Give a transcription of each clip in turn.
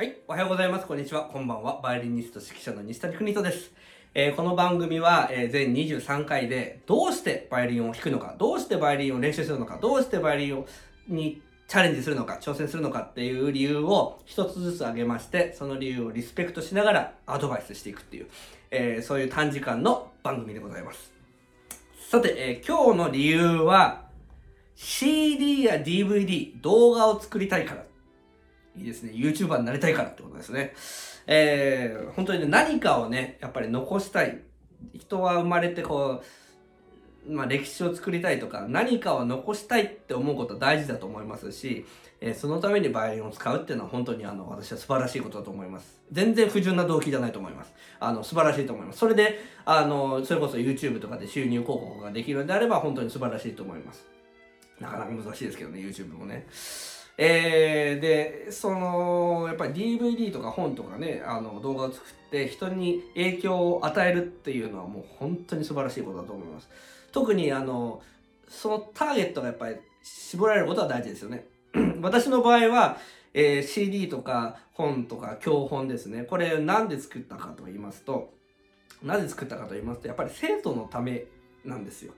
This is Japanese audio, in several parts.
はい、おはようございます。こんにちは。こんばんは。バイオリニスト指揮者の西谷邦人です。えーこの番組は、えー全23回で、どうしてバイオリンを弾くのか、どうしてバイオリンを練習するのか、どうしてバイオリンをにチャレンジするのか、挑戦するのかっていう理由を一つずつ挙げまして、その理由をリスペクトしながらアドバイスしていくっていう、えーそういう短時間の番組でございます。さて、え今日の理由は、CD や DVD、動画を作りたいから。いいですね。YouTuber になりたいからってことですね。えー、本当にね、何かをね、やっぱり残したい。人は生まれてこう、まあ歴史を作りたいとか、何かを残したいって思うことは大事だと思いますし、えーそのためにバイオリンを使うっていうのは本当にあの、私は素晴らしいことだと思います。全然不純な動機じゃないと思います。あの、素晴らしいと思います。それで、あの、それこそ YouTube とかで収入広告ができるのであれば本当に素晴らしいと思います。なかなか難しいですけどね、YouTube もね。えー、で、その、やっぱり DVD とか本とかね、あの、動画を作って人に影響を与えるっていうのはもう本当に素晴らしいことだと思います。特にあの、そのターゲットがやっぱり絞られることは大事ですよね。私の場合は、えー CD とか本とか教本ですね。これなんで作ったかと言いますと、なぜ作ったかと言いますと、やっぱり生徒のためなんですよ。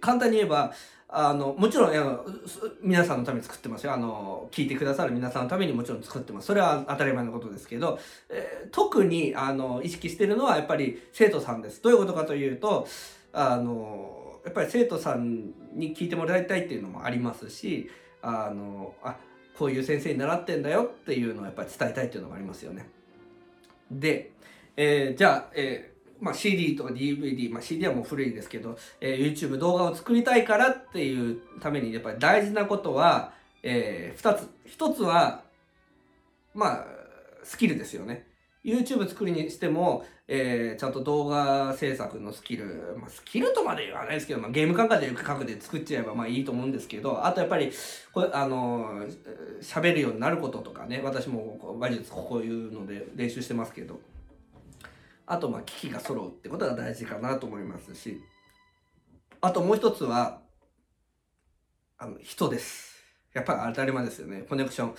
簡単に言えば、あの、もちろん、皆さんのために作ってますよ。あの、聞いてくださる皆さんのためにもちろん作ってます。それは当たり前のことですけど、えー特に、あの、意識してるのはやっぱり生徒さんです。どういうことかというと、あの、やっぱり生徒さんに聞いてもらいたいっていうのもありますし、あの、あ、こういう先生に習ってんだよっていうのをやっぱり伝えたいっていうのがありますよね。で、えーじゃあ、えーまあ、CD とか DVD、まあ、CD はもう古いですけど、えー YouTube 動画を作りたいからっていうためにやっぱり大事なことは、え2つ。1つは、まあ、スキルですよね。YouTube 作りにしても、えーちゃんと動画制作のスキル、まあ、スキルとまで言わないですけど、まあ、ゲーム感覚で各で作っちゃえばまあいいと思うんですけど、あとやっぱり、これ、あの、喋るようになることとかね、私もこう馬術こういうので練習してますけど、あと、まあ、機器が揃うってことが大事かなと思いますし、あともう一つは、あの、人です。やっぱり当たり前ですよね。コネクション。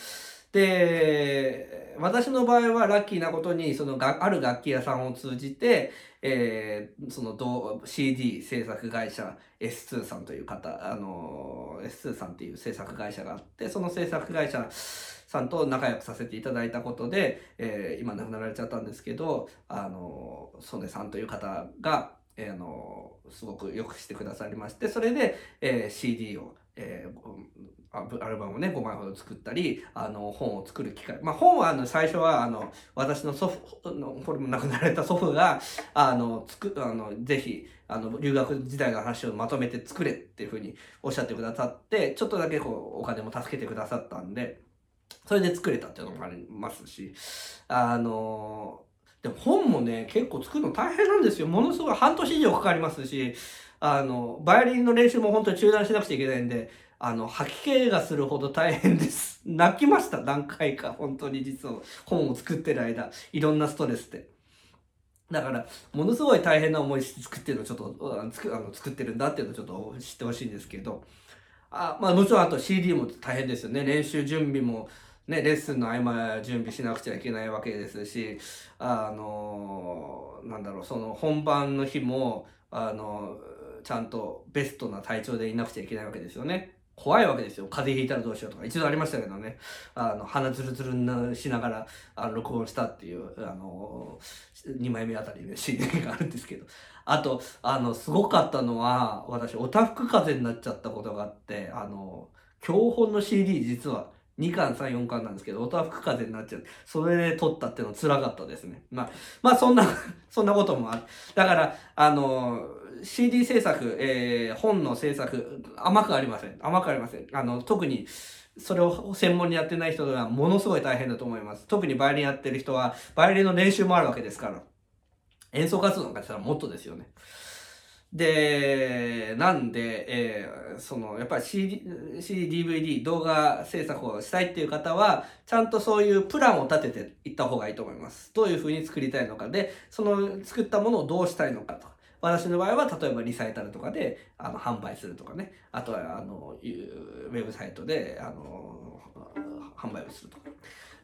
で、私の場合はラッキーなことに、そのが、ある楽器屋さんを通じて、えーその CD 制作会社 S2 さんという方、あの、S2 さんっていう制作会社があって、その制作会社さんと仲良くさせていただいたことで、えー今亡くなられちゃったんですけど、あの、曽根さんという方が、えーの、すごくよくしてくださりまして、それで、えー CD を、えーアルバムをね、5枚ほど作ったり、あの、本を作る機会。まあ、本は、あの、最初は、あの、私の祖父の、これも亡くなられた祖父が、あの、つく、あの、ぜひ、あの、留学時代の話をまとめて作れっていうふうにおっしゃってくださって、ちょっとだけこう、お金も助けてくださったんで、それで作れたっていうのもありますし、あの、でも本もね、結構作るの大変なんですよ。ものすごい半年以上かかりますし、あの、バイオリンの練習も本当に中断しなくちゃいけないんで、あの、吐き気がするほど大変です。泣きました、何回か。本当に実は本を作ってる間、いろんなストレスで。だから、ものすごい大変な思いして作ってるのちょっと、作あの作ってるんだっていうのをちょっと知ってほしいんですけど、あまあもちろんあと CD も大変ですよね。練習準備も、ね、レッスンの合間準備しなくちゃいけないわけですし、あの、なんだろう、その本番の日も、あの、ちゃんとベストな体調でいなくちゃいけないわけですよね。怖いわけですよ。風邪ひいたらどうしようとか。一度ありましたけどね。あの、鼻ズルズルなしながら、あの、録音したっていう、あの、2枚目あたりで CD があるんですけど。あと、あの、すごかったのは、私、おたふく風邪になっちゃったことがあって、あの、教本の CD 実は2巻、3、4巻なんですけど、おたふく風になっちゃって、それで撮ったっていうの辛かったですね。まあ、まあ、そんな、そんなこともある。だから、あの、CD 制作、えー本の制作、甘くありません。甘くありません。あの、特に、それを専門にやってない人ではものすごい大変だと思います。特にバイオリンやってる人は、バイオリンの練習もあるわけですから。演奏活動なんかしたらもっとですよね。で、なんで、えーその、やっぱり CD、CD、DVD、動画制作をしたいっていう方は、ちゃんとそういうプランを立てていった方がいいと思います。どういう風に作りたいのかで、その作ったものをどうしたいのかと。私の場合は、例えばリサイタルとかで、あの、販売するとかね。あとは、あの、ウェブサイトで、あの、販売をするとか。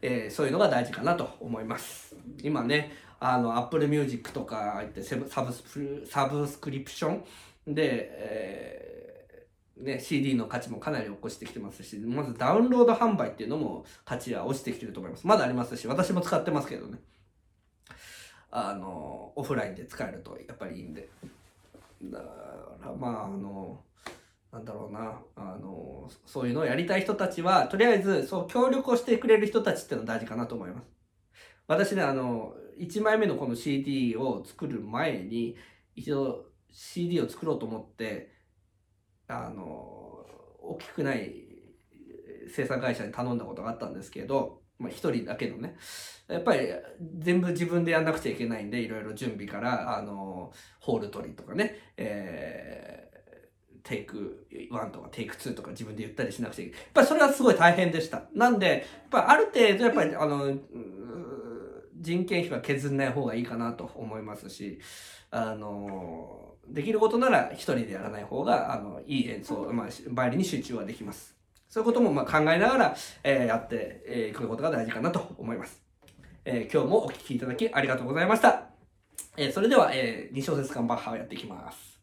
えー、そういうのが大事かなと思います。今ね、あの、Apple Music とか言ってサブスサブスクリプションで、えー、ね、CD の価値もかなり起こしてきてますし、まずダウンロード販売っていうのも価値は落ちてきてると思います。まだありますし、私も使ってますけどね。あの、オフラインで使えるとやっぱりいいんで。だからまあ、あの、なんだろうな、あの、そういうのをやりたい人たちは、とりあえず、そう、協力をしてくれる人たちっていうのは大事かなと思います。私ね、あの、1枚目のこの CD を作る前に、一度 CD を作ろうと思って、あの、大きくない生産会社に頼んだことがあったんですけど、まあ一人だけのね。やっぱり全部自分でやんなくちゃいけないんで、いろいろ準備から、あの、ホール取りとかね、えーテイク1とかテイク2とか自分で言ったりしなくちゃいけない。やっぱりそれはすごい大変でした。なんで、やっぱある程度やっぱりあの、人件費は削んない方がいいかなと思いますし、あの、できることなら一人でやらない方が、あの、いい演奏、まあ、バイオリンに集中はできます。そういうこともまあ考えながら、えー、やってい、えー、くことが大事かなと思います。えー、今日もお聴きいただきありがとうございました。えー、それでは、えー、2小節間バッハをやっていきます。